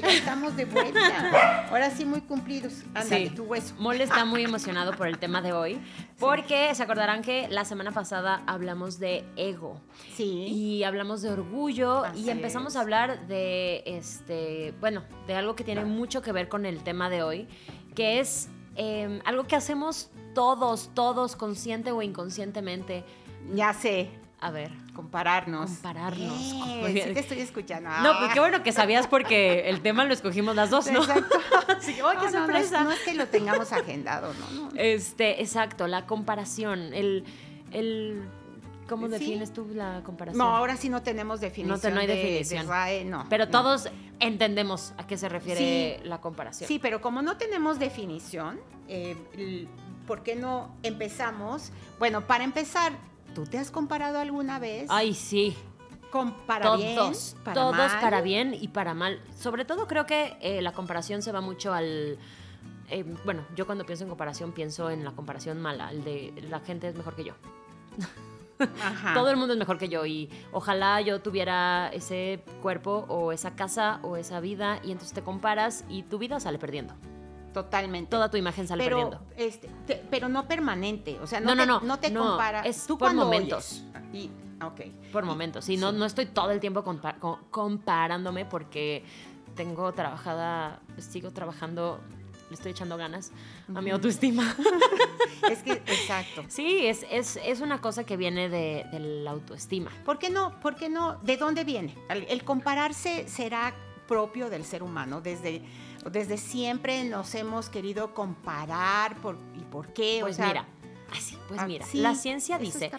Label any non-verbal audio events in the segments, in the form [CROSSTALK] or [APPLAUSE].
Ya estamos de vuelta. [LAUGHS] Ahora sí muy cumplidos. Ándale, tu hueso. Mole está muy emocionado por el tema de hoy, porque se acordarán que la semana pasada hablamos de ego. Sí. Y hablamos de orgullo Así y empezamos es. a hablar de este, bueno, de algo que tiene mucho que ver con el tema de hoy, que es eh, algo que hacemos todos, todos, consciente o inconscientemente. Ya sé, A ver, compararnos. Compararnos. Muy bien. sí te estoy escuchando. No, pues qué bueno que sabías porque el tema lo escogimos las dos, ¿no? Exacto. [LAUGHS] Que, ¡ay, qué No, no, no, sorpresa! No, es que lo tengamos agendado, no. Este, exacto, la comparación, el, el ¿cómo Sí. defines tú la comparación? No, ahora sí no tenemos definición. No te- no hay de- definición. de RAE, no. Pero no. todos entendemos a qué se refiere Sí. la comparación. Sí, pero como no tenemos definición, eh, ¿por qué no empezamos? Bueno, para empezar, ¿tú te has comparado alguna vez? Ay, sí. Con- para bien, todos, para todos mal? para bien y para mal. Sobre todo creo que eh, la comparación se va mucho al... eh, bueno, yo cuando pienso en comparación pienso en la comparación mala, el de la gente es mejor que yo. [LAUGHS] Ajá. Todo el mundo es mejor que yo y ojalá yo tuviera ese cuerpo o esa casa o esa vida y entonces te comparas y tu vida sale perdiendo. Totalmente. Toda tu imagen sale pero, perdiendo. este, te- pero no permanente. O sea, no, No, no, te, no, no te no, comparas. es Tú por momentos. oyes. Y, ok. Por momentos. Sí, no, no estoy todo el tiempo compa- co- comparándome porque tengo trabajada, sigo trabajando, le estoy echando ganas a mi autoestima. [LAUGHS] Es que, exacto. Sí, es, es, es una cosa que viene de, de la autoestima. ¿Por qué no? ¿Por qué no? ¿De dónde viene? El, el compararse será propio del ser humano. Desde, desde siempre nos hemos querido comparar por, y por qué. Pues o sea, mira, así, pues ah, mira, sí, la ciencia dice...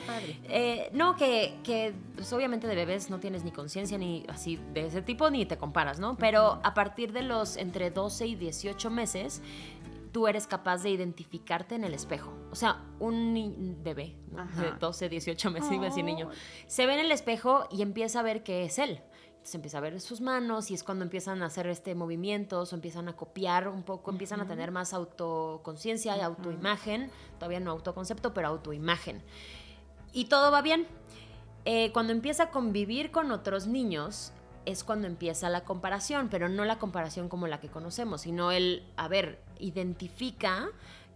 Eh, no, que, que pues, obviamente de bebés no tienes ni conciencia ni así de ese tipo, ni te comparas, ¿no? Pero a partir de los entre 12 y 18 meses, tú eres capaz de identificarte en el espejo. O sea, un bebé ¿no? De 12, 18 meses, iba a decir niño, Ay. se ve en el espejo y empieza a ver que es él. Entonces empieza a ver sus manos y es cuando empiezan a hacer este movimientos o empiezan a copiar un poco, empiezan a tener más autoconciencia y autoimagen, todavía no autoconcepto, pero autoimagen. Y todo va bien. Eh, cuando empieza a convivir con otros niños es cuando empieza la comparación, pero no la comparación como la que conocemos, sino el, a ver, identifica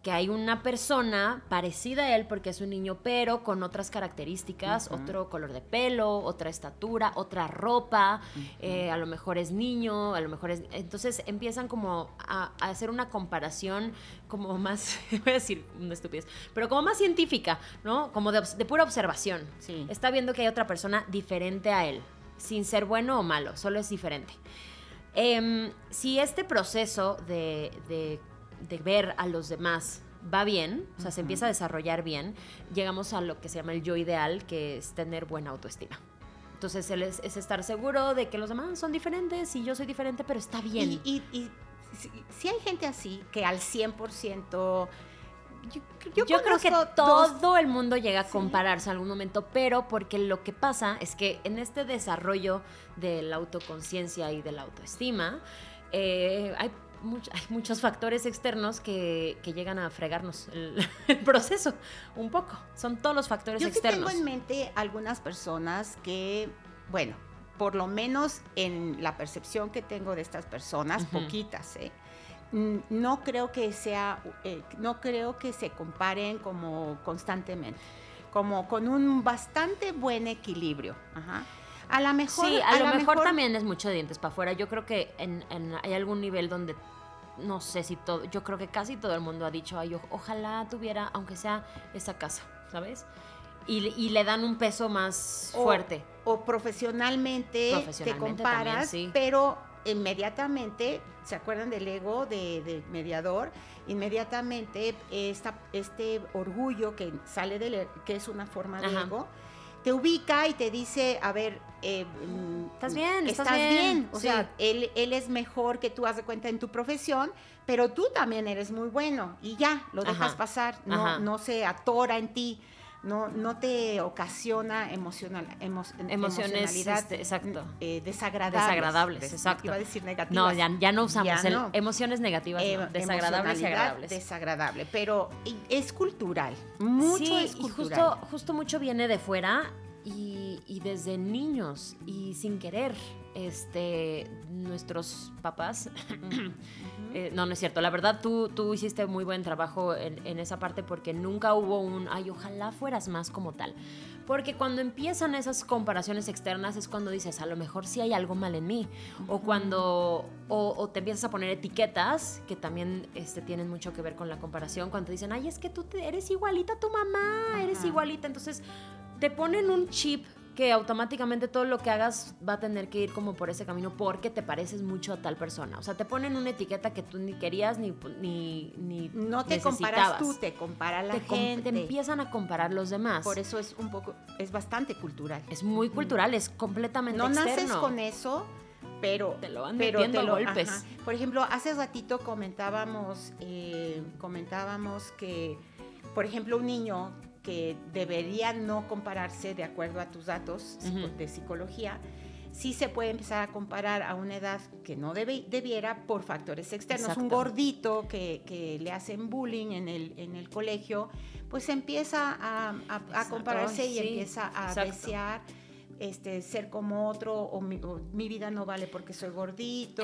que hay una persona parecida a él porque es un niño, pero con otras características, otro color de pelo, otra estatura, otra ropa, eh, a lo mejor es niño, a lo mejor es... Entonces empiezan como a, a hacer una comparación como más, [LAUGHS] voy a decir una estupidez, pero como más científica, ¿no? Como de, pura observación. Sí. Está viendo que hay otra persona diferente a él, sin ser bueno o malo, solo es diferente. Em, si este proceso de, de- de ver a los demás va bien, o sea, se empieza a desarrollar bien, llegamos a lo que se llama el yo ideal, que es tener buena autoestima. Entonces, él es, es estar seguro de que los demás son diferentes y yo soy diferente, pero está bien. Y, y- y si, si hay gente así que al 100%. Yo, yo, Yo, creo que todo el mundo llega a Sí. compararse en algún momento, pero porque lo que pasa es que en este desarrollo de la autoconciencia y de la autoestima, eh, hay, much- hay muchos factores externos que, que llegan a fregarnos el, [LAUGHS] el proceso un poco. Son todos los factores Yo sí externos. tengo en mente algunas personas que, bueno, por lo menos en la percepción que tengo de estas personas, poquitas, ¿eh? No creo que sea, eh, no creo que se comparen como constantemente, como con un bastante buen equilibrio. Ajá. A lo mejor, Sí, a, lo mejor, también es mucho dientes para afuera. Yo creo que en, en- hay algún nivel donde, no sé si todo, yo creo que casi todo el mundo ha dicho, ay, ojalá tuviera, aunque sea esa casa, ¿sabes? Y, le- y le dan un peso más O- fuerte. o profesionalmente, te Profesionalmente comparas, también, sí. pero inmediatamente, ¿se acuerdan del ego de, de mediador? Inmediatamente esta, este orgullo que sale del, e- que es una forma de Ajá. ego, te ubica y te dice, a ver, eh, mm, estás bien, estás, bien. O sea, él, él es mejor que tú, haz de cuenta, en tu profesión, pero tú también eres muy bueno y ya, lo dejas pasar, no, no se atora en ti no, no te ocasiona emocional, emociones este, exacto. Eh, desagradables. Desagradables, exacto. Iba a decir negativas. No, ya, no usamos emociones negativas, eh, desagradables y agradables. Desagradable, pero es cultural, mucho es cultural. Y justo, justo mucho viene de fuera y, y desde niños y sin querer, este, nuestros papás [CLEARS THROAT] eh, no, no es cierto. La verdad, tú, tú hiciste muy buen trabajo en, esa parte porque nunca hubo un, ay, ojalá fueras más como tal. Porque cuando empiezan esas comparaciones externas es cuando dices, a lo mejor sí hay algo mal en mí. O cuando, o, te empiezas a poner etiquetas, que también este, tienen mucho que ver con la comparación, cuando te dicen, ay, es que tú eres igualita a tu mamá, eres igualita. Entonces, te ponen un chip que automáticamente todo lo que hagas va a tener que ir como por ese camino porque te pareces mucho a tal persona. O sea, te ponen una etiqueta que tú ni querías ni ni, ni No te comparas tú, te compara la gente. Te empiezan a comparar los demás. Por eso es un poco, es bastante cultural. Es muy cultural, es completamente no externo. No naces con eso, pero te lo van pero te lo, golpes. Por ejemplo, hace ratito comentábamos, eh, comentábamos que, por ejemplo, un niño que debería no compararse de acuerdo a tus datos de psicología, sí se puede empezar a comparar a una edad que no debe, debiera por factores externos. Un gordito que, le hacen bullying en el, en el colegio, pues empieza a, compararse y empieza a desear este, ser como otro o mi, vida no vale porque soy gordito.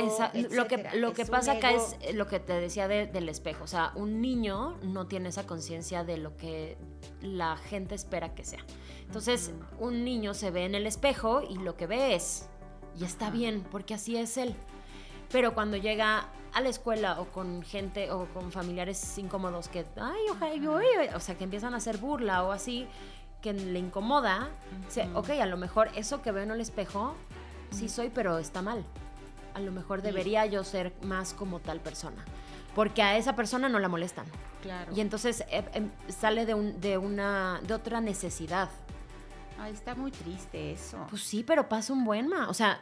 Lo que, lo que pasa acá es lo que te decía del espejo. O sea, un niño no tiene esa conciencia de lo que la gente espera que sea. Entonces, un niño se ve en el espejo y lo que ve es, y está bien, porque así es él. Pero cuando llega a la escuela o con gente o con familiares incómodos que, ay, ojalá, o sea, que empiezan a hacer burla o así, que le incomoda, ok, a lo mejor eso que veo en el espejo, sí soy, pero está mal. A lo mejor debería yo ser más como tal persona. Porque a esa persona no la molestan. Claro. Y entonces eh, em, sale de, un, de, una, de otra necesidad. Ay, está muy triste eso. Pues sí, pero pasa un buen ma. O sea,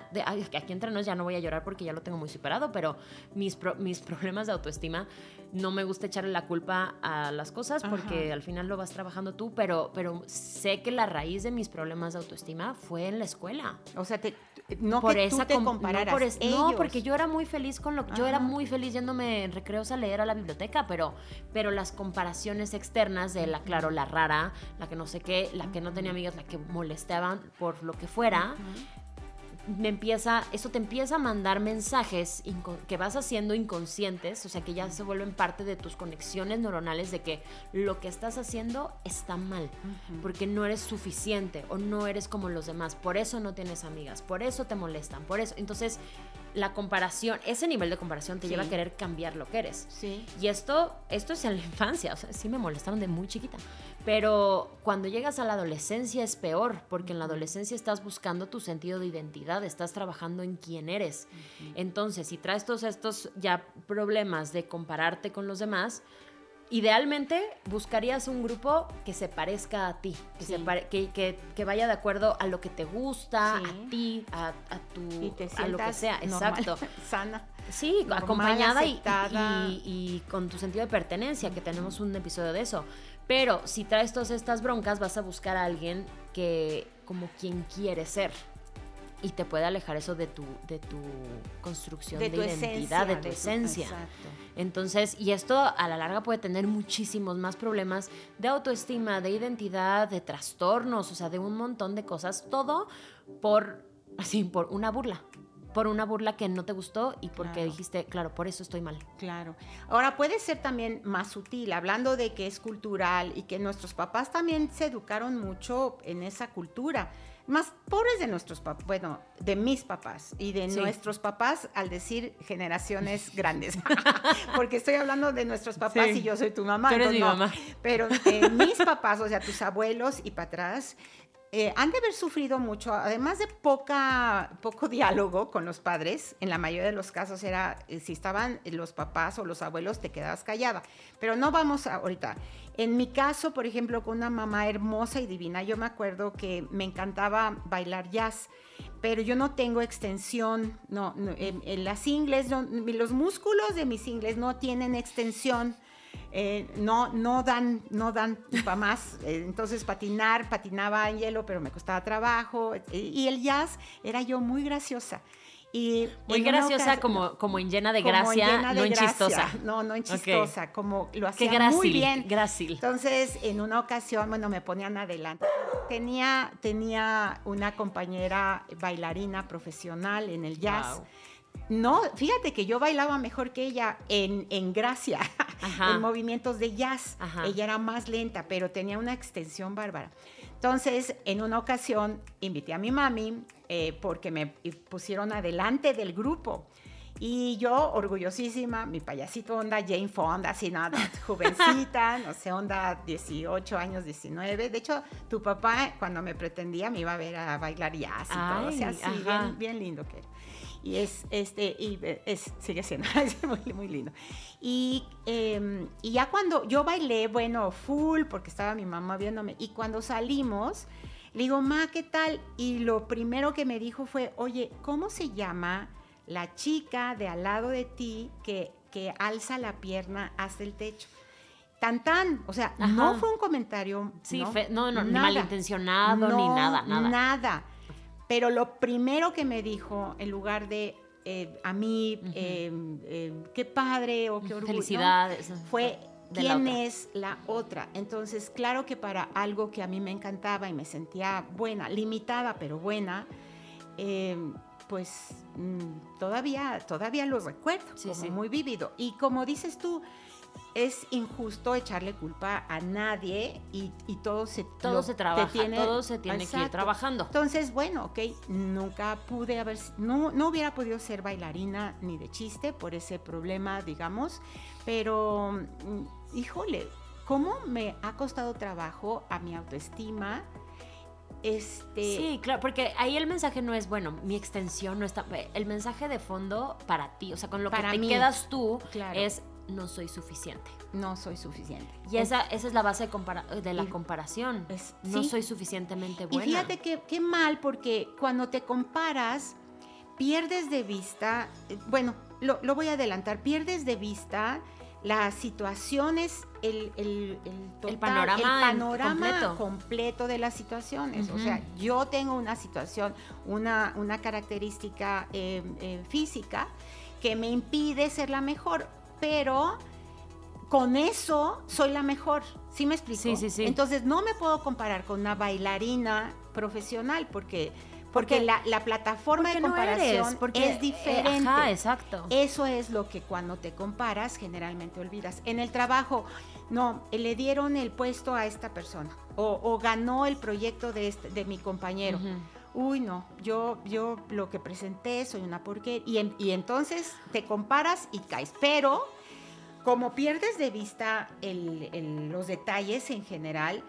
aquí entre nos ya no voy a llorar porque ya lo tengo muy superado, pero mis, mis [LAUGHS] problemas de autoestima no me gusta echarle la culpa a las cosas porque al final lo vas trabajando tú, pero, pero sé que la raíz de mis problemas de autoestima fue en la escuela. O sea, te, no por que tú te compararas. No, porque yo era muy feliz con lo que yo era muy feliz yéndome en recreos a leer a la biblioteca, pero, pero las comparaciones externas de la, claro, la rara, la que no sé qué, la que no tenía amigas, la que molestaban por lo que fuera, me empieza, eso te empieza a mandar mensajes que vas haciendo inconscientes, o sea, que ya se vuelven parte de tus conexiones neuronales de que lo que estás haciendo está mal, porque no eres suficiente o no eres como los demás, por eso no tienes amigas, por eso te molestan, por eso. Entonces, la comparación, ese nivel de comparación te lleva a querer cambiar lo que eres. Sí. Y esto, esto es en la [LAUGHS] infancia, o sea, sí me molestaron de muy chiquita. Pero cuando llegas a la adolescencia es peor, porque en la adolescencia estás buscando tu sentido de identidad, estás trabajando en quién eres. Entonces, si traes todos estos ya problemas de compararte con los demás, idealmente buscarías un grupo que se parezca a ti, que, que, vaya de acuerdo a lo que te gusta, a ti, a, tu, a lo que sea, exacto. [LAUGHS] Sana. Sí, acompañada y, y, con tu sentido de pertenencia, que tenemos un episodio de eso. Pero si traes todas estas broncas, vas a buscar a alguien que como quien quiere ser y te puede alejar eso de tu, de tu construcción de, identidad, de tu esencia. Entonces, y esto a la larga puede tener muchísimos más problemas de autoestima, de identidad, de trastornos, o sea, de un montón de cosas, todo por así por una burla por una burla que no te gustó y porque dijiste, claro, por eso estoy mal. Claro. Ahora puede ser también más sutil, hablando de que es cultural y que nuestros papás también se educaron mucho en esa cultura más pobres de nuestros papás, bueno, de mis papás y de nuestros papás al decir generaciones [LAUGHS] grandes, [LAUGHS] porque estoy hablando de nuestros papás y yo soy tu mamá. Tú eres mi mamá. Pero eh, mis papás, o sea, tus abuelos y para atrás, eh, han de haber sufrido mucho, además de poco diálogo con los padres, en la mayoría de los casos era, eh, si estaban los papás o los abuelos, te quedabas callada. Pero no vamos a, ahorita. En mi caso, por ejemplo, con una mamá hermosa y divina, yo me acuerdo que me encantaba bailar jazz, pero yo no tengo extensión, no, en, las ingles, los músculos de mis ingles no tienen extensión. Eh, no, no dan, no dan para más. [LAUGHS] Eh, entonces patinar, patinaba en hielo, pero me costaba trabajo. Y el jazz era yo muy graciosa. Y muy graciosa como, como en llena de gracia, no en chistosa. No, no en chistosa, como lo hacía muy bien. Grácil. Entonces, en una ocasión, bueno, me ponían adelante. Tenía, tenía una compañera bailarina profesional en el jazz. No, fíjate que yo bailaba mejor que ella en, en gracia, en movimientos de jazz. Ella era más lenta, pero tenía una extensión bárbara. Entonces, en una ocasión, invité a mi mami eh, porque me pusieron adelante del grupo. Y yo, orgullosísima, mi payasito onda Jane Fonda, así nada, [LAUGHS] jovencita, no sé, onda 18 años, 19. De hecho, tu papá, cuando me pretendía, me iba a ver a bailar jazz y todo. O sea, así, bien, bien lindo que era y es este y es sigue siendo [LAUGHS] muy, muy lindo. Y, em, y ya cuando yo bailé bueno full porque estaba mi mamá viéndome y cuando salimos le digo ma qué tal y lo primero que me dijo fue oye cómo se llama la chica de al lado de ti que que alza la pierna hasta el techo tan tan, o sea, no fue un comentario, sí, no, no, no malintencionado ni nada, nada. Nada. Pero lo primero que me dijo, en lugar de eh, a mí, em, em, qué padre o qué orgullo. Felicidades. Fue quién es la otra. Entonces, claro que para algo que a mí me encantaba y me sentía buena, limitada pero buena, em, pues mm, todavía, todavía lo recuerdo, como muy vívido. Y como dices tú, es injusto echarle culpa a nadie y, todo se todo se trabaja tiene, todo se tiene que ir trabajando. Entonces bueno ok nunca pude haber no, no hubiera podido ser bailarina ni de chiste por ese problema digamos pero mm, híjole cómo me ha costado trabajo a mi autoestima este... Sí, claro, porque ahí el mensaje no es, bueno, mi extensión no está... El mensaje de fondo para ti, o sea, con lo que te quedas tú es no soy suficiente. No soy suficiente. Y esa, esa es la base de, la comparación. no soy suficientemente buena. Y fíjate qué mal, porque cuando te comparas, pierdes de vista, eh, bueno, lo, voy a adelantar, pierdes de vista las situaciones, el, el, el, panorama, completo. de las situaciones. O sea, yo tengo una situación, una, una característica eh, eh, física que me impide ser la mejor pero con eso soy la mejor. ¿Sí me explico? Sí, sí, sí. Entonces no me puedo comparar con una bailarina profesional porque porque, la, plataforma de comparación porque, es diferente. ajá, exacto. Eso es lo que cuando te comparas generalmente olvidas. En el trabajo, no, le dieron el puesto a esta persona o, ganó el proyecto de, este, de mi compañero. Uy, no, yo, yo lo que presenté soy una porquería. Y, y entonces te comparas y caes. Pero como pierdes de vista los detalles en general,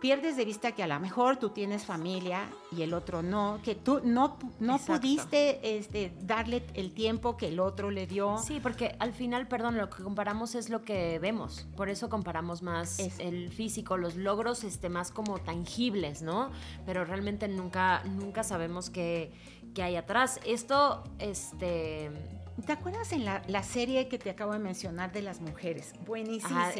pierdes de vista que a lo mejor tú tienes familia y el otro no, que tú no, no pudiste este, darle el tiempo que el otro le dio. Sí, porque al final, perdón, lo que comparamos es lo que vemos, por eso comparamos más el físico, los logros este, más como tangibles, ¿no? Pero realmente nunca, nunca sabemos qué, qué hay atrás. Esto, este... ¿Te acuerdas en la, la, serie que te acabo de mencionar de las mujeres? Buenísima.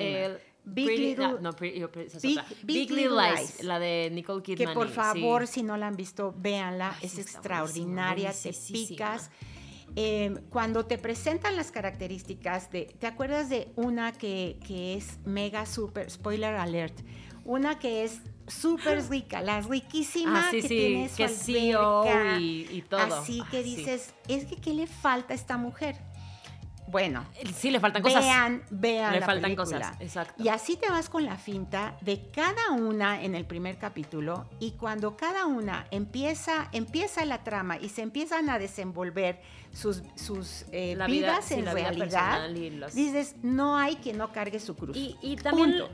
Big, Little, no, Big, Little Lies, la de Nicole Kidman. Que por favor, si no la han visto, véanla, es extraordinaria, te picas. Em, cuando te presentan las características de, ¿te acuerdas de una que, que es mega super, spoiler alert, una que es súper [GASPS] rica, la riquísima ah, que tiene su que y, y, todo. Así que dices, es que ¿qué le falta a esta mujer? Bueno, sí le faltan cosas. Vean, vean. Le faltan cosas, exacto. Y así te vas con la finta de cada una en el primer capítulo y cuando cada una empieza, empieza la trama y se empiezan a desenvolver sus, sus eh, vidas en realidad, dices, no hay que no cargue su cruz. Y, también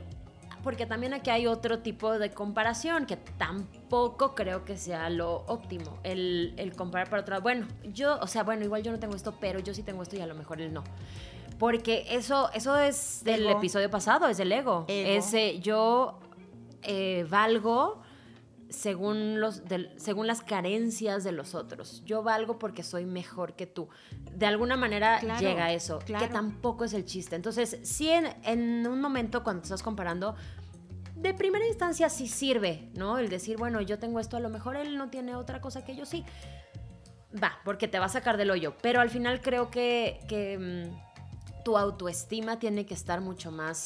porque también aquí hay otro tipo de comparación que tampoco creo que sea lo óptimo. El, el comparar para otro Bueno, yo, o sea, bueno, igual yo no tengo esto, pero yo sí tengo esto y a lo mejor él no. Porque eso, eso es del Ego. episodio pasado, es del ego. Ego. Ese yo eh, valgo según, los, según las carencias de los otros. Yo valgo porque soy mejor que tú. De alguna manera Claro, llega eso, que claro. tampoco es el chiste. Entonces, sí, en, en un momento cuando te estás comparando, de primera instancia sí sirve, ¿no? El decir, bueno, yo tengo esto, a lo mejor él no tiene otra cosa que yo sí. Va, porque te va a sacar del hoyo. Pero al final creo que, que, mm, tu autoestima tiene que estar mucho más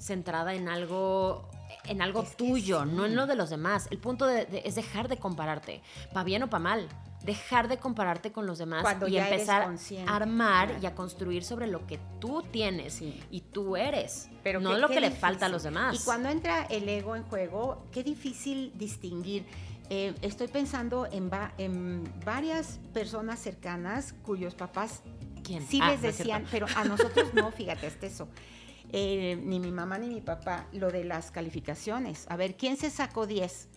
centrada en algo en algo Es tuyo, sí. no en lo de los demás. El punto de- de- es dejar de compararte, pa' bien o pa' mal. Dejar de compararte con los demás Cuando y empezar a armar claro. y a construir sobre lo que tú tienes Sí. y tú eres, Pero no qué- lo qué que le falta a los demás. Y cuando entra el ego en juego, qué difícil distinguir. Eh, estoy pensando en, va- en varias personas cercanas cuyos papás ¿Quién? sí Ah, les no decían, pero a nosotros no, fíjate, es eso. Eh, ni mi mamá ni mi papá, lo de las calificaciones. A ver, ¿quién se sacó 10?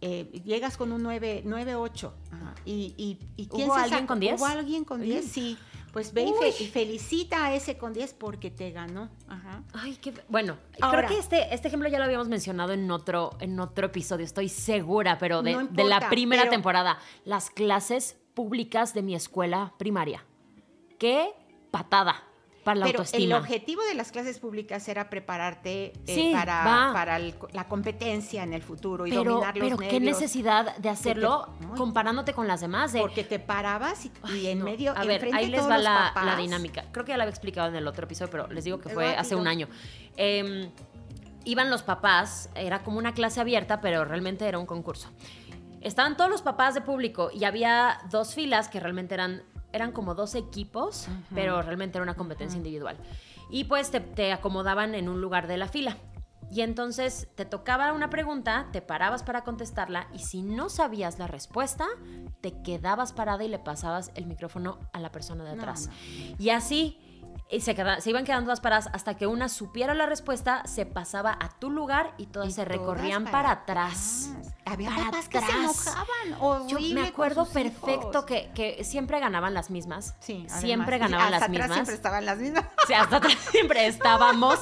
Eh, llegas con un 9, 9 8. Ajá. ¿Y, y, y quién ¿Hubo se alguien sacó? con 10? ¿Hubo alguien con 10? Uy. Sí. Pues ve y, fe- y felicita a ese con 10 porque te ganó. Ajá. Ay, qué... Bueno, Ahora- creo que este, este ejemplo ya lo habíamos mencionado en otro, en otro episodio, estoy segura, pero de, No de la importa, primera pero- temporada. Las clases públicas de mi escuela primaria. Qué patada para la Pero el objetivo de las clases públicas era prepararte eh, Sí, para, para el- la competencia en el futuro y pero, dominar los pero qué necesidad de hacerlo comparándote con las demás. De, Porque te parabas y, Ay, en no. medio, A ver, ahí les va la, la dinámica. Creo que ya la había explicado en el otro episodio, pero les digo que fue hace un año. Em, iban los papás, era como una clase abierta, pero realmente era un concurso. Estaban todos los papás de público y había dos filas que realmente eran, eran como dos equipos, pero realmente era una competencia individual. Y pues te, te acomodaban en un lugar de la fila. Y entonces te tocaba una pregunta, te parabas para contestarla y si no sabías la respuesta, te quedabas parada y le pasabas el micrófono a la persona de No, atrás. no. Y así y se, iban quedando todas paradas hasta que una supiera la respuesta, se pasaba a tu lugar y todas y se todas recorrían para, atrás. Había Para papás que se atrás. enojaban. Yo me acuerdo perfecto que, que siempre ganaban las mismas. Sí, siempre y ganaban hasta las atrás mismas. siempre estaban las mismas. Sea, hasta atrás [LAUGHS] siempre estábamos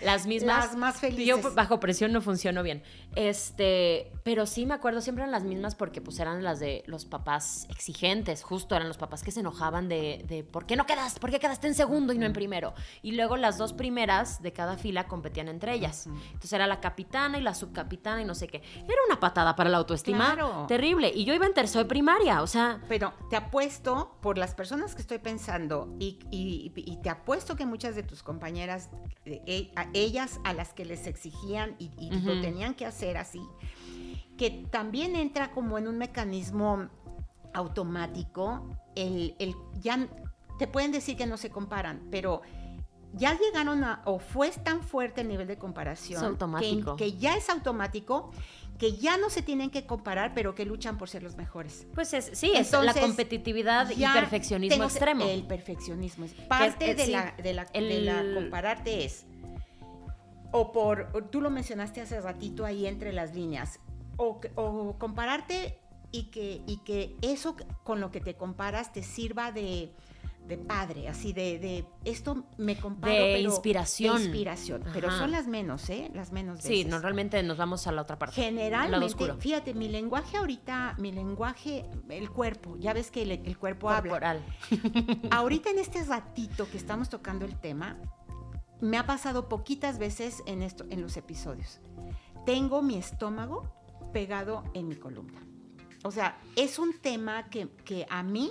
las mismas. Las más felices. Yo bajo presión no funciono bien. Este, pero sí me acuerdo, siempre eran las mismas porque pues eran las de los papás exigentes, justo eran los papás que se enojaban de, de ¿por qué no quedas? ¿Por qué quedaste en segundo y no en primero? Y luego las dos primeras de cada fila competían entre ellas. Entonces era la capitana y la subcapitana y no sé qué. Era una patada para la autoestima Claro. terrible. Y yo iba en tercero de primaria, o sea, Pero te apuesto, por las personas que estoy pensando, y, y- y te apuesto que muchas de tus compañeras, eh, a ellas a las que les exigían y, y lo tenían que hacer así, que también entra como en un mecanismo automático, el, el- ya te pueden decir que no se comparan, pero ya llegaron a, o fue tan fuerte el nivel de comparación Es automático. Que, que ya es automático, que ya no se tienen que comparar, pero que luchan por ser los mejores. pues es, sí, es la Entonces, competitividad y perfeccionismo extremo. El perfeccionismo es parte de, sí, la, de, la, de el- la compararte es o por tú lo mencionaste hace ratito ahí entre las líneas o, o compararte y que y que eso con lo que te comparas te sirva de de padre, así de, de esto me comparo De pero- inspiración. de inspiración, pero son las menos, ¿eh? Las menos Sí, veces. normalmente nos vamos a la otra parte. Generalmente, fíjate, mi lenguaje ahorita, mi lenguaje, el cuerpo, ya ves que el, el cuerpo habla. Corporal. [LAUGHS] Ahorita en este ratito que estamos tocando el tema, me ha pasado poquitas veces en, esto, en los episodios. Tengo mi estómago pegado en mi columna. O sea, es un tema que, que a mí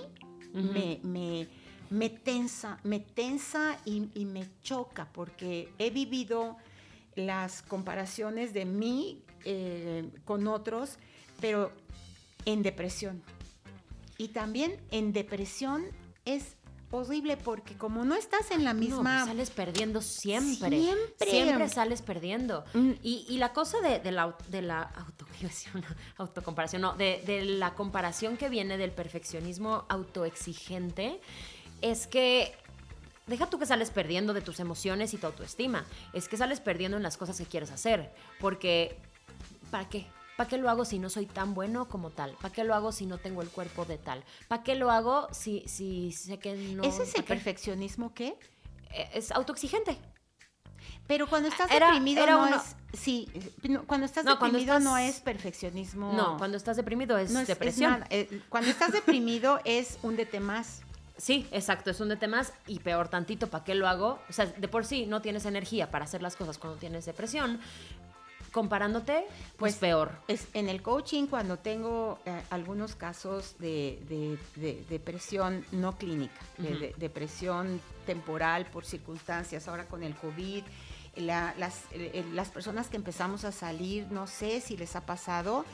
me, me tensa, me tensa y, y me choca porque he vivido las comparaciones de mí eh, con otros, pero en depresión. Y también en depresión es horrible porque como no estás en la No, pues misma... sales perdiendo siempre. Siempre. Siempre sales perdiendo. Mm. Y, y la cosa de, de la, au- de la auto, [LAUGHS] autocomparación, no, de, de la comparación que viene del perfeccionismo autoexigente, es que deja tú que sales perdiendo de tus emociones y tu autoestima, es que sales perdiendo en las cosas que quieres hacer, porque ¿para qué? ¿Para qué lo hago si no soy tan bueno como tal? ¿Para qué lo hago si no tengo el cuerpo de tal? ¿Para qué lo hago si, si sé que no... ¿Ese es el ¿pa' qué? perfeccionismo qué? Eh, Es autoexigente. Pero cuando estás Era- deprimido era no uno- es... Sí, no, cuando estás No, cuando deprimido no es perfeccionismo. No, cuando estás deprimido es, no es- es depresión. nada. Eh, cuando estás deprimido es húndete más. Sí, exacto, es un de más y peor tantito, ¿para qué lo hago? O sea, de por sí no tienes energía para hacer las cosas cuando tienes depresión. Comparándote, pues Pues, peor. Es, en el coaching, cuando tengo eh, algunos casos de, de- de depresión no clínica, de, depresión temporal por circunstancias, ahora con el COVID, la- las, eh, las personas que empezamos a salir, no sé si les ha pasado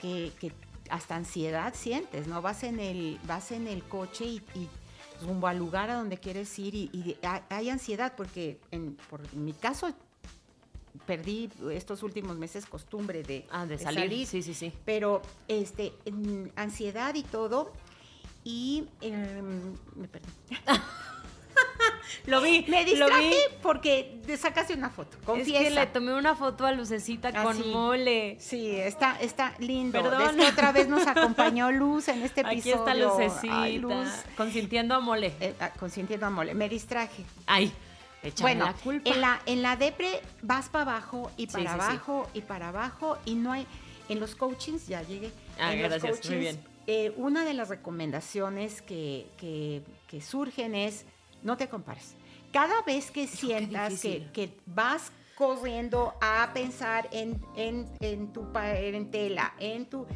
que, que hasta ansiedad sientes, ¿no? Vas en el, vas en el coche y, y rumbo al lugar a donde quieres ir y, y hay, ansiedad porque en, por mi caso perdí estos últimos meses costumbre de, Ah, de de salir. Sí, sí, sí. pero este ansiedad y todo y em, me perdí. [LAUGHS] Lo vi, me lo distraje vi. porque te sacaste una foto Es confiesa que le tomé una foto a Lucecita Ah, con sí. mole. sí está está lindo Perdón. Es que otra vez nos acompañó [LAUGHS] Luz en este Aquí episodio está Lucecita, Ay, Luz consintiendo a mole. eh, ah, consintiendo a mole me distraje Ay, échame bueno la culpa. en la en la depre vas para abajo y Sí, para sí, sí. abajo y para abajo y no hay en los coachings ya llegué Ah, en los gracias, muy bien. eh, una de las recomendaciones que, que- que surgen es no te compares. Cada vez que sientas que, que vas corriendo a pensar en, en- en tu parentela, en tu...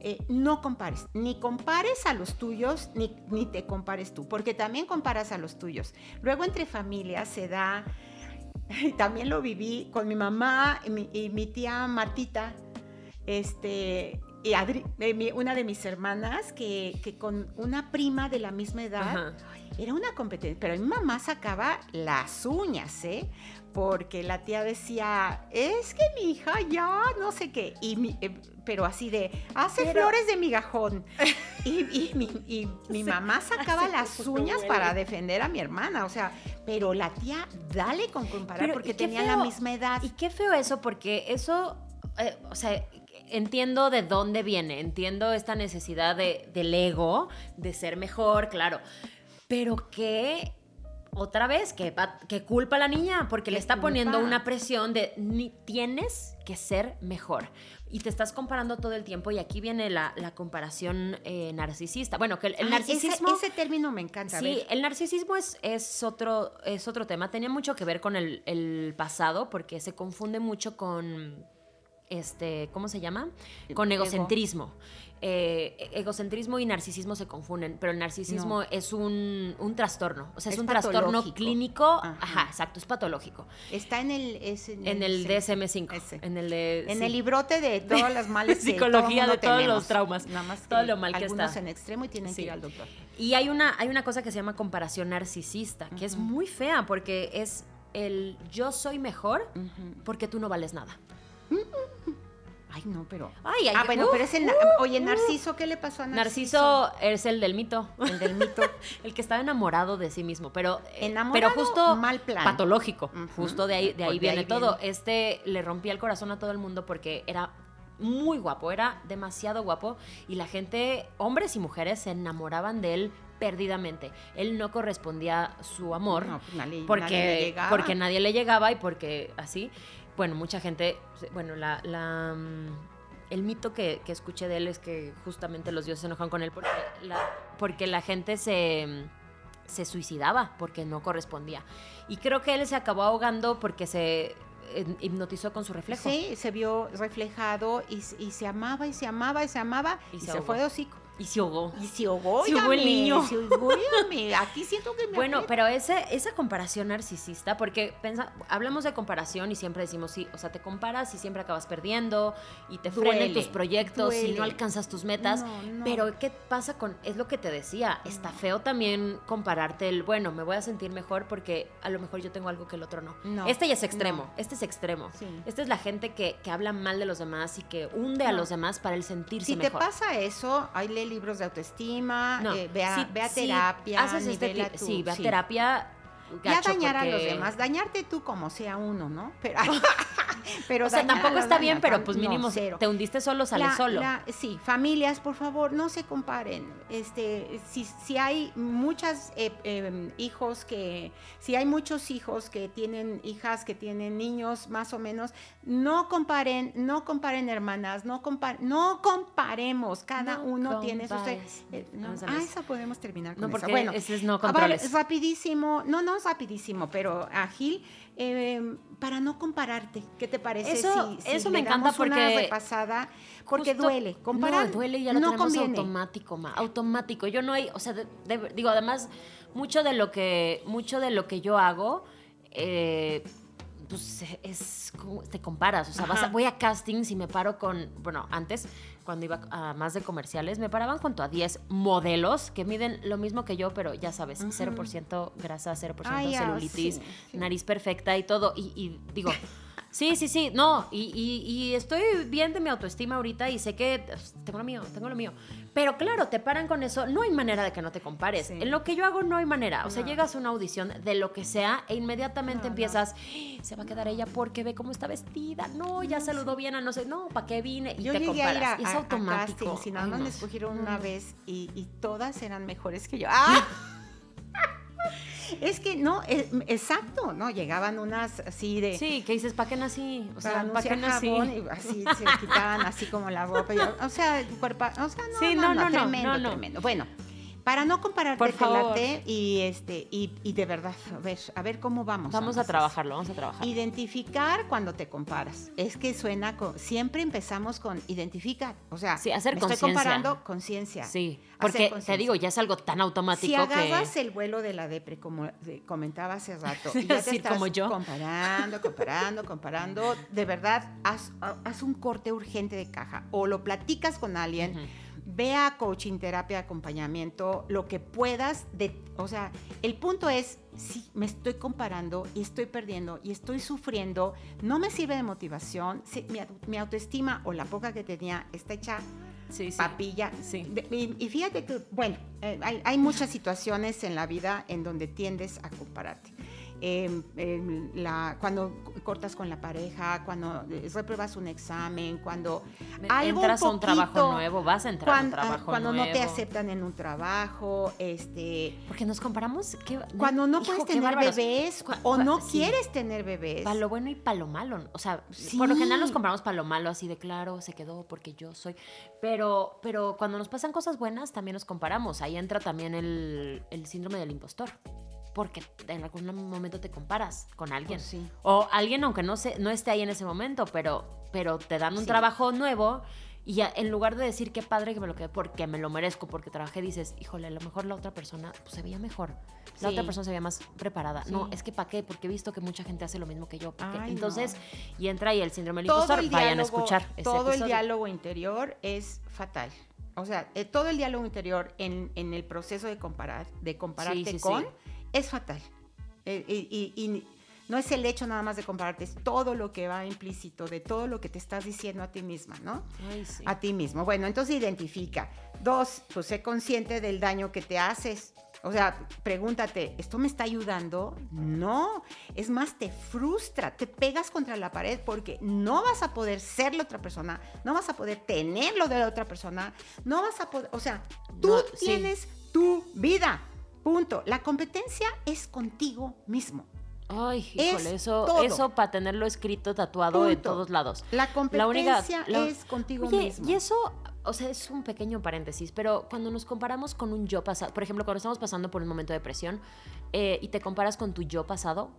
eh, no compares, ni compares a los tuyos, ni, ni te compares tú, porque también comparas a los tuyos. Luego entre familias se da, y también lo viví con mi mamá y mi, y mi tía Martita, este, y Adri- eh, una de mis hermanas, que, que con una prima de la misma edad, Ajá. Era una competencia, pero mi mamá sacaba las uñas, ¿eh? Porque la tía decía, es que mi hija ya no sé qué, y mi- eh, pero así de, hace Pero- flores de migajón. [LAUGHS] Y, y mi, y mi mamá sacaba las uñas huele. para defender a mi hermana, o sea, pero la tía, dale con comparar, Pero, porque ¿y qué tenían la misma edad. Y qué feo eso, porque eso, eh, o sea, entiendo de dónde viene, entiendo esta necesidad de, del ego, de ser mejor, claro, pero que otra vez, que, culpa a la niña, porque le ¿Qué está poniendo una presión de ni tienes que ser mejor. Y te estás comparando todo el tiempo y aquí viene la, la comparación eh, narcisista. Bueno, que el, el Ay, ese- narcisismo... Ese, término me encanta. Sí, ver. el narcisismo es, es, otro, es otro tema. Tenía mucho que ver con el, el pasado porque se confunde mucho con, este, ¿cómo se llama? Con Ego. Egocentrismo. Eh, egocentrismo y narcisismo se confunden, pero el narcisismo No. es un, un trastorno. O sea, es, Es un trastorno clínico. Ajá. Ajá. exacto, es patológico. Está en el, es En el DSM-5. Ese. En el de... En sí. el librote de [LAUGHS] todas las males que Psicología todo de todos tenemos. los traumas. Nada más Todo que lo mal que algunos está. en extremo y tienen Sí. que ir al doctor. Y hay una, hay una cosa que se llama comparación narcisista, que es muy fea porque es el yo soy mejor porque tú no vales nada. Ay, no, pero. Ay, ay, ah, bueno, pero es el. uh, Oye, uh. Narciso, ¿qué le pasó a Narciso? Narciso es el del mito, El del mito. [LAUGHS] el que estaba enamorado de sí mismo, pero, eh, Enamorado, pero justo mal plan. patológico, justo de ahí, de ahí de viene ahí todo. viene. Este le rompía el corazón a todo el mundo porque era muy guapo, era demasiado guapo y la gente, hombres y mujeres, se enamoraban de él perdidamente. Él no correspondía su amor. No, pues nadie, porque, nadie le llegaba. porque nadie le llegaba y porque así, bueno, mucha gente, bueno, la, la, mm, el mito que, que escuché de él es que justamente los dioses se enojan con él porque la, porque la gente se, mm, se suicidaba porque no correspondía. Y creo que él se acabó ahogando porque se eh, hipnotizó con su reflejo. Sí, se vio reflejado y, y se amaba y se amaba y se amaba Y y, se se, fue de hocico. Y se ahogó. Y se ahogó, Se ahogó el niño. Se ahogó, Aquí siento que me Bueno, pero ese, esa comparación narcisista, porque pensa, hablamos de comparación y siempre decimos, sí, o sea, te comparas y siempre acabas perdiendo y te frenan tus proyectos y no alcanzas tus metas. No, no. Pero, ¿qué pasa con.? Es lo que te decía, está feo también compararte el, bueno, me voy a sentir mejor porque a lo mejor yo tengo algo que el otro no. No, este ya es extremo, este es extremo. Sí. Esta es la gente que, que habla mal de los demás y que hunde a los demás para el sentirse Si te mejor. pasa eso, ahí lee libros de autoestima, No, eh, ve, a, si- ve a si terapia, haces este sí, ve a terapia. Ya dañar a los demás, dañarte tú como sea uno, ¿no? Pero, [LAUGHS] pero O sea, tampoco está bien, pero pues no, mínimo cero. te hundiste solo, sale La- solo. la- sí, familias, por favor, no se comparen. Este, si, si hay muchas eh, eh, hijos que, si hay muchos hijos que tienen hijas que tienen niños más o menos, no comparen, no comparen hermanas, no compar, no comparemos. Cada No uno tiene sus. eh, no, ah, ver. esa podemos terminar con no, porque Bueno, ese es no a ver, controles. rapidísimo, no, no rapidísimo, pero ágil, eh, para no compararte. ¿Qué te parece? Eso- si, si eso me encanta damos una porque repasada, porque Justo- duele. Comparar no, duele y ya lo no tenemos conviene. automático, ma, automático. Yo no hay, o sea, de- de- digo, además, mucho de lo que, mucho de lo que yo hago, eh, pues es, como- te comparas, o sea, vas a- voy a castings y me paro con, bueno, antes, cuando iba a más de comerciales, me paraban junto a 10 modelos que miden lo mismo que yo, pero ya sabes, Ujú. 0% grasa, 0% Ay, celulitis, sí, sí. nariz perfecta y todo. Y, y digo, sí, sí, sí, no. Y, y- y estoy bien de mi autoestima ahorita y sé que pues, tengo lo mío, tengo lo mío. Pero claro, te paran con eso. No hay manera de que no te compares. Sí. En lo que yo hago no hay manera. O sea, llegas a una audición de lo que sea e inmediatamente No, empiezas, "Ah, se va a quedar ella porque ve cómo está vestida. No, ya saludó bien a no sé, no, ¿para qué vine? Y Yo te llegué a ir comparas. a, y es a- a automático. castings y nada más no. me escogieron una no. vez y, y todas eran mejores que yo. ¡Ah! [LAUGHS] es que no, eh, exacto, ¿no? Llegaban unas así de... Sí, que dices, ¿para qué nací? O sea, ¿para qué nací? jabón y así se quitaban así como la ropa. y- o sea, cuerpo, o sea, no, Sí, no, no, no, no, tremendo, no, no. tremendo. Bueno, para no compararte, Por favor. y este y, y de verdad, a ver, a ver cómo vamos. Vamos a trabajarlo, vamos a trabajar. Identificar cuando te comparas. Es que suena con, siempre empezamos con identificar, o sea, Sí, hacer me estoy comparando conciencia. Sí, porque te digo, ya es algo tan automático Si agarras que... el vuelo de la depre, como comentaba hace [LAUGHS] rato, y ya te estás como yo. comparando, comparando, comparando, de verdad, haz, haz un corte urgente de caja o lo platicas con alguien. Ve a coaching, terapia, acompañamiento, lo que puedas, de, o sea, el punto es, si me estoy comparando y estoy perdiendo y estoy sufriendo, no me sirve de motivación, si- mi, mi autoestima o la poca que tenía está hecha Sí, sí. papilla. Y, y fíjate que, bueno, eh, hay, hay muchas situaciones en la vida en donde tiendes a compararte. Em, em, la, cuando cortas con la pareja, cuando eh, repruebas un examen, cuando algo Entras a un trabajo nuevo, vas a entrar a un ah, trabajo cuando nuevo. no te aceptan en un trabajo, este, Porque nos comparamos. ¿qué- cuando no hijo, puedes tener bebés o no sí. quieres tener bebés. Para lo bueno y para lo malo. O sea, Sí. por lo general nos comparamos para lo malo, así de claro, se quedó porque yo soy. Pero, pero cuando nos pasan cosas buenas, también nos comparamos. Ahí entra también el, el síndrome del impostor. Porque en algún momento te comparas con alguien. Pues sí. O alguien, aunque no, se, no esté ahí en ese momento, pero, pero te dan un Sí. trabajo nuevo y ya, en lugar de decir qué padre que me lo quedé porque me lo merezco, porque trabajé, dices, híjole, a lo mejor la otra persona pues, se veía mejor. La Sí. otra persona se veía más preparada. No, es que ¿para qué? Porque he visto que mucha gente hace lo mismo que yo. Entonces, no. y entra ahí el síndrome del todo impostor. el Vayan a escuchar ese todo el diálogo interior es fatal. O sea, eh, todo el diálogo interior en, en el proceso de comparar, de compararte sí. con, es fatal. Eh, y, y- y no es el hecho nada más de compararte, es todo lo que va implícito, de todo lo que te estás diciendo a ti misma, ¿no? Ay, sí. A ti mismo. Bueno, entonces identifica. Dos, pues sé consciente del daño que te haces. O sea, pregúntate, ¿esto me está ayudando? No. Es más, te frustra, te pegas contra la pared porque no vas a poder ser la otra persona, no vas a poder tener lo de la otra persona, no vas a poder, o sea, tú No, sí. tienes tu vida. Punto. La competencia es contigo mismo. Ay, es híjole, eso, todo. eso para tenerlo escrito, tatuado en todos lados. La La competencia única- la- es contigo Oye, mismo. y eso, o sea, es un pequeño paréntesis, pero cuando nos comparamos con un yo pasado, por ejemplo, cuando estamos pasando por un momento de depresión eh, y te comparas con tu yo pasado,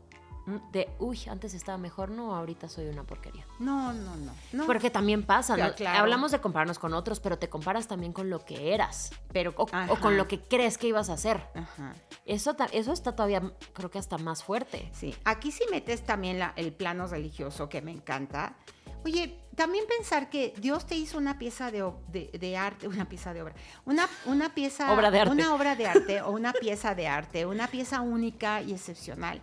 de, uy, antes estaba mejor, no, ahorita soy una porquería. No, no, no. no. Porque también pasa, ¿no? claro. Hablamos de compararnos con otros, pero te comparas también con lo que eras, pero o, con lo que crees que ibas a hacer. Ajá. Eso, eso está todavía, creo que hasta más fuerte. Sí, aquí sí metes también la- el plano religioso que me encanta. Oye, también pensar que Dios te hizo una pieza de, de- de arte, una pieza de obra, una, una pieza, Obra de arte. una obra de arte o una pieza de arte, una pieza única y excepcional.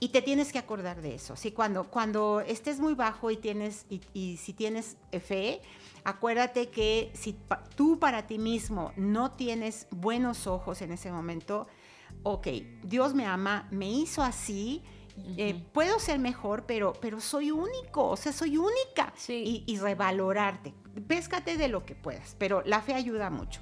Y te tienes que acordar de eso. Sí, cuando, cuando estés muy bajo y tienes y, y si tienes fe, acuérdate que si pa- tú para ti mismo no tienes buenos ojos en ese momento, ok, Dios me ama, me hizo así, eh, puedo ser mejor, pero, pero soy único, o sea, soy única. Sí. Y, y, revalorarte. Péscate de lo que puedas, pero la fe ayuda mucho.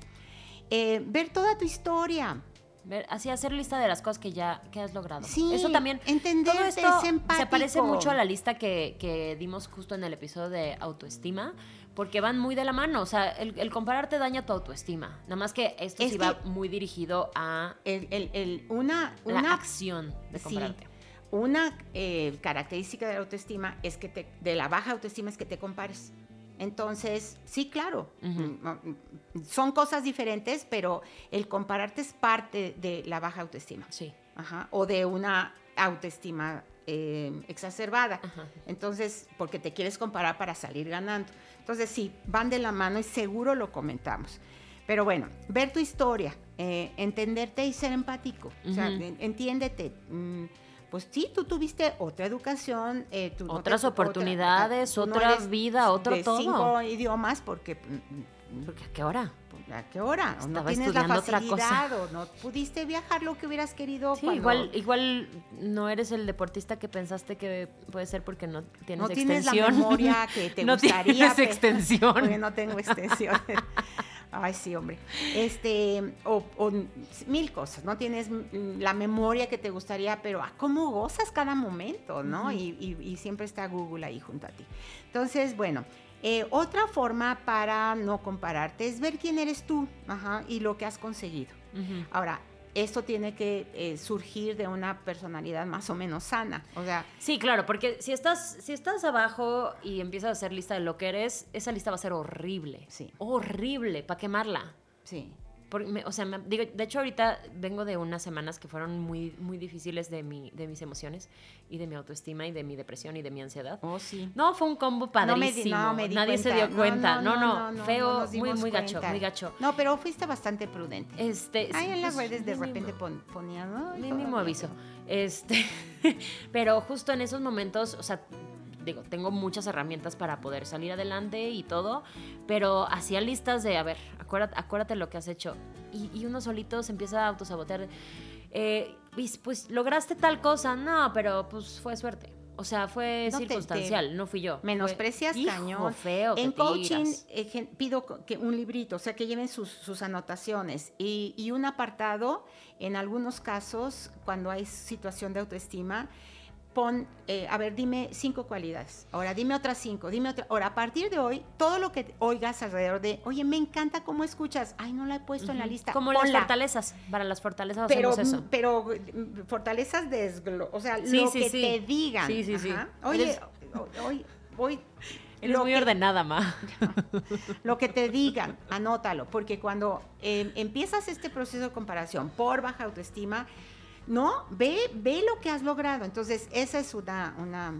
Eh, ver toda tu historia. Ver, así hacer lista de las cosas que ya que has logrado. Sí, eso también. Entender todo esto se parece mucho a la lista que, que, dimos justo en el episodio de autoestima, porque van muy de la mano. O sea, el, el compararte daña tu autoestima. Nada más que esto sí va muy dirigido a el, el, una, la una acción de compararte. Sí, una eh, característica de la autoestima es que te, de la baja autoestima es que te compares. Entonces, sí, claro, uh -huh. son cosas diferentes, pero el compararte es parte de la baja autoestima. Sí. Ajá, o de una autoestima eh, exacerbada. Ajá. Entonces, porque te quieres comparar para salir ganando. Entonces, sí, van de la mano y seguro lo comentamos. Pero bueno, ver tu historia, eh, entenderte y ser empático. Uh -huh. O sea, entiéndete. Mm, pues sí, tú tuviste otra educación, eh, tú otras no te, oportunidades, otra, otra vida, otro de todo. cinco idiomas porque porque a qué hora? ¿A qué hora? Estaba no tienes estudiando la facilidad otra cosa. o no pudiste viajar lo que hubieras querido. Sí, cuando igual, igual no eres el deportista que pensaste que puede ser porque no tienes no tienes extensión. la memoria que [LAUGHS] te no gustaría. tienes pe- extensión. [LAUGHS] Porque no tengo extensión. [LAUGHS] Ay, sí, hombre. Este, o, o mil cosas. No tienes la memoria que te gustaría, pero ah, cómo gozas cada momento, ¿no? Y, y- y siempre está Google ahí junto a ti. Entonces, bueno, eh, otra forma para no compararte es ver quién eres tú ajá, y lo que has conseguido. Ahora, esto tiene que eh, surgir de una personalidad más o menos sana. O sea, Sí, claro, porque si estás, si estás abajo y empiezas a hacer lista de lo que eres, esa lista va a ser horrible. Sí. Horrible, para quemarla. sí. Me- o sea, me- digo, de hecho ahorita vengo de unas semanas que fueron muy, muy difíciles de, mi, de mis emociones y de mi autoestima y de mi depresión y de mi ansiedad. Oh, sí. No, fue un combo No me di- padrísimo. no me di Nadie se dio cuenta. No, no, no, feo, muy, muy gacho, cuenta. muy gacho. No, pero fuiste bastante prudente. Este, Ahí en las pues, redes de repente pon- ponían, ¿no? Mínimo aviso. Este, [LAUGHS] pero justo en esos momentos, o sea, digo, tengo muchas herramientas para poder salir adelante y todo, pero hacía listas de, a ver, acuérdate, acuérdate lo que has hecho. Y, y uno solito se empieza a autosabotear. Eh, pues lograste tal cosa, no, pero pues fue suerte. O sea, fue No te- circunstancial, no fui yo. Fue, Menosprecias "Hijo, cañón. feo, En te coaching tiras". eh, pido que un librito, o sea, que lleven sus, sus anotaciones y, y un apartado, en algunos casos, cuando hay situación de autoestima, pon, eh, a ver, dime cinco cualidades, ahora dime otras cinco, dime otra, ahora a partir de hoy, todo lo que oigas alrededor de, oye, me encanta cómo escuchas, ay, no la he puesto en la lista, Como las fortalezas. Para las fortalezas pero, hacemos eso. pero mm, fortalezas desglo, o sea, Sí, lo sí, que sí. te digan. Sí, sí, sí. Oye, Eres- oye, voy. Eres lo muy que- ordenada, ma. [LAUGHS] Lo que te digan, anótalo, porque cuando eh, empiezas este proceso de comparación por baja autoestima, no, ve, ve lo que has logrado. Entonces, esa es una, una,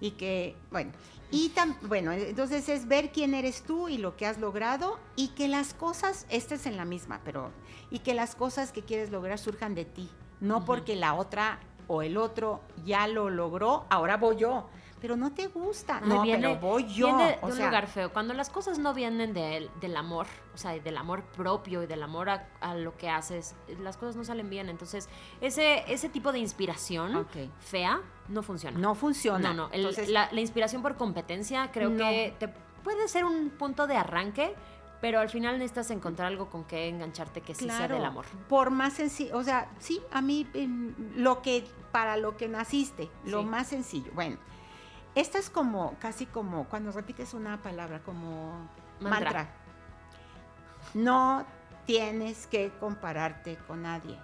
y que, bueno, y tam, bueno, entonces es ver quién eres tú y lo que has logrado y que las cosas, esta es en la misma, pero, y que las cosas que quieres lograr surjan de ti, no porque la otra o el otro ya lo logró, ahora voy yo. Pero no te gusta. Ay, no, viene- pero voy yo. Viene de o un sea, lugar feo. Cuando las cosas no vienen del, del amor, o sea, del amor propio y del amor a, a lo que haces, las cosas no salen bien. Entonces, ese, ese tipo de inspiración fea no funciona. no funciona. no, no. El- Entonces, la, la inspiración por competencia creo No. que te puede ser un punto de arranque, pero al final necesitas encontrar algo con que engancharte que sí sea del amor. Por más sencillo, o sea, sí, a mí em, lo que para lo que naciste, lo más sencillo. Bueno, esta es como casi como cuando repites una palabra como Mantra. mantra. No tienes que compararte con nadie.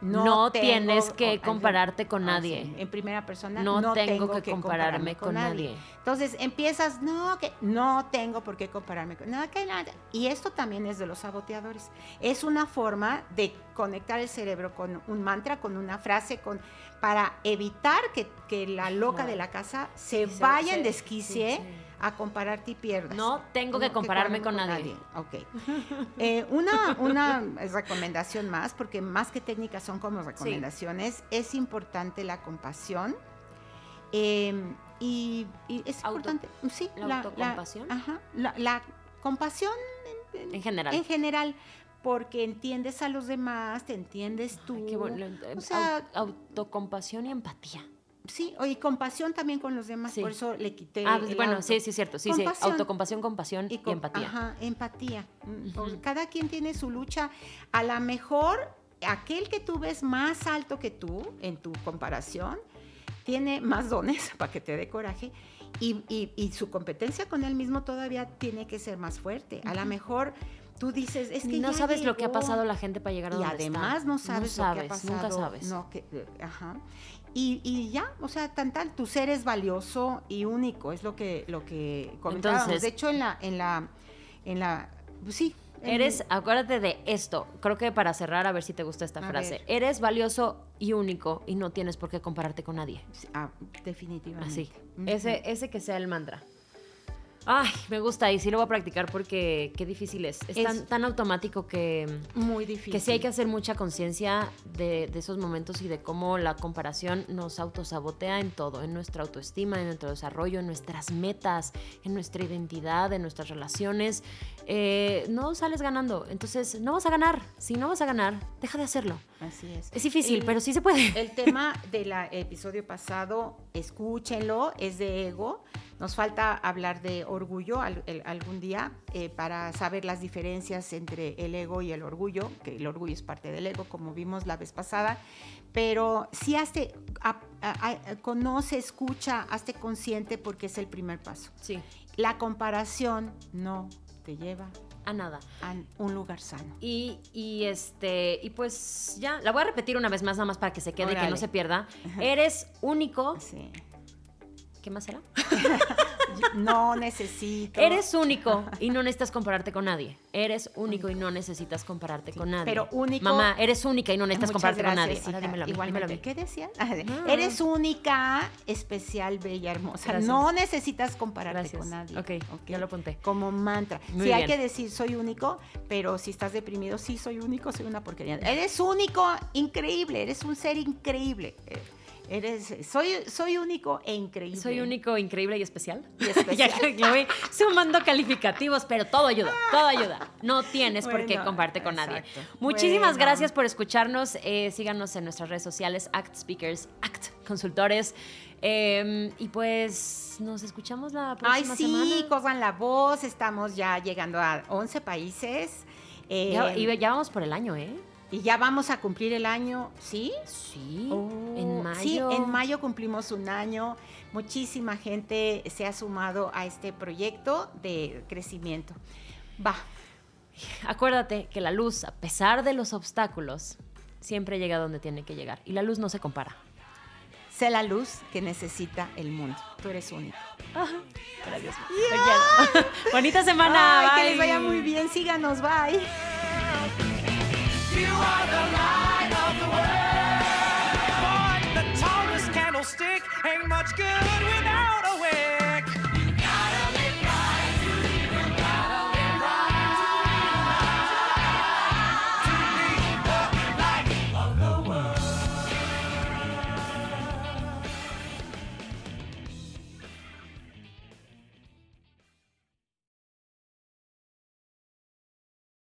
No tienes que compararte con ah, nadie. sí, En primera persona, No, tengo, que, compararme con nadie. Entonces empiezas, no, que no tengo por qué compararme con nada, que nada. Y esto también es de los saboteadores. Es una forma de conectar el cerebro con un mantra, con una frase, con para evitar que, que la loca de la casa se Sí, vaya se- en desquicie sí. A compararte y pierdas. No tengo que compararme con nadie. Ok. Eh, una, una recomendación más, porque más que técnicas son como recomendaciones, es importante la compasión. eh, y, y es Auto- importante, sí, ¿La autocompasión? ajá, la, la compasión En general. en general, porque entiendes a los demás, te entiendes tú. Ay, qué bueno. O sea, Au- autocompasión y empatía. Sí, y compasión también con los demás, Sí. por eso le quité. Ah, pues, el bueno, auto. sí, sí, es cierto. Sí, sí. Compasión. Autocompasión, compasión y, con- empatía. Ajá, empatía. Mm. Cada quien tiene su lucha. A lo mejor aquel que tú ves más alto que tú en tu comparación tiene más dones [LAUGHS] para que te dé coraje y, y- y su competencia con él mismo todavía tiene que ser más fuerte. A lo mejor tú dices, es que no sabes lo que ha pasado la gente para llegar a y donde además está. no sabes, lo que ha pasado. Nunca sabes. No, que, eh, ajá. Y, y ya, o sea, tan tal, tu ser es valioso y único, es lo que, lo que comentábamos. Entonces- de hecho, en la, en la, en la, pues sí. Eres, acuérdate de esto. Creo que para cerrar, a ver si te gusta esta frase. ver. Eres valioso y único y no tienes por qué compararte con nadie. Ah, definitivamente. Así. Ese, ese que sea el mantra. Ay, me gusta y sí lo voy a practicar porque qué difícil es. Es, Es- tan, tan automático que, Muy difícil. que sí hay que hacer mucha conciencia de, de esos momentos y de cómo la comparación nos autosabotea en todo, en nuestra autoestima, en nuestro desarrollo, en nuestras metas, en nuestra identidad, en nuestras relaciones. Eh, no sales ganando, entonces no vas a ganar. Si no vas a ganar, deja de hacerlo. Así es. Es difícil, El- pero sí se puede. El tema del episodio pasado, escúchenlo, es de ego. Nos falta hablar de orgullo al- el- algún día eh, para saber las diferencias entre el ego y el orgullo, que el orgullo es parte del ego, como vimos la vez pasada. Pero sí hazte, a- a- a- conoce, escucha, hazte consciente porque es el primer paso. Sí, La comparación no te lleva a nada. a un lugar sano. Y, y, este, y pues ya, la voy a repetir una vez más, nada más para que se quede y que no Órale. se pierda. Eres único. Sí. ¿Qué más será? [LAUGHS] No necesito. Eres único y no necesitas compararte con nadie. Eres único y no necesitas compararte con nadie. pero único- Mamá, eres única y no necesitas compararte con nadie. Ahora dímelo dímelo. ¿Qué decían? [LAUGHS] No. Eres única, especial, bella, hermosa. Gracias. No necesitas compararte Gracias. con nadie. Ok, ya lo apunté. Como mantra. Muy sí, hay que decir soy único, pero si estás deprimido, sí soy único, soy una porquería. Eres único, increíble, eres un ser increíble. Eres, soy, soy único e increíble. Soy único, increíble y especial. Y [LAUGHS] especial. ya voy sumando calificativos, pero todo ayuda, todo ayuda. No tienes por qué Bueno, compartir con nadie. Muchísimas Bueno. gracias por escucharnos. Eh, síganos en nuestras redes sociales, Act Speakers, Act Consultores. Eh, y pues nos escuchamos la Ay, próxima sí, semana. cojan la voz. Estamos ya llegando a 11 países. Eh, Ya, y ya vamos por el año, ¿eh? Y ya vamos a cumplir el año, ¿sí? Sí, Oh, en mayo. Sí, en mayo cumplimos un año. Muchísima gente se ha sumado a este proyecto de crecimiento. Va, Acuérdate que la luz, a pesar de los obstáculos, siempre llega donde tiene que llegar. Y la luz no se compara. sé la luz que necesita el mundo. Tú eres único. Gracias. Te quiero. Bonita semana. Ay, que les vaya muy bien. Síganos, bye. Much good without.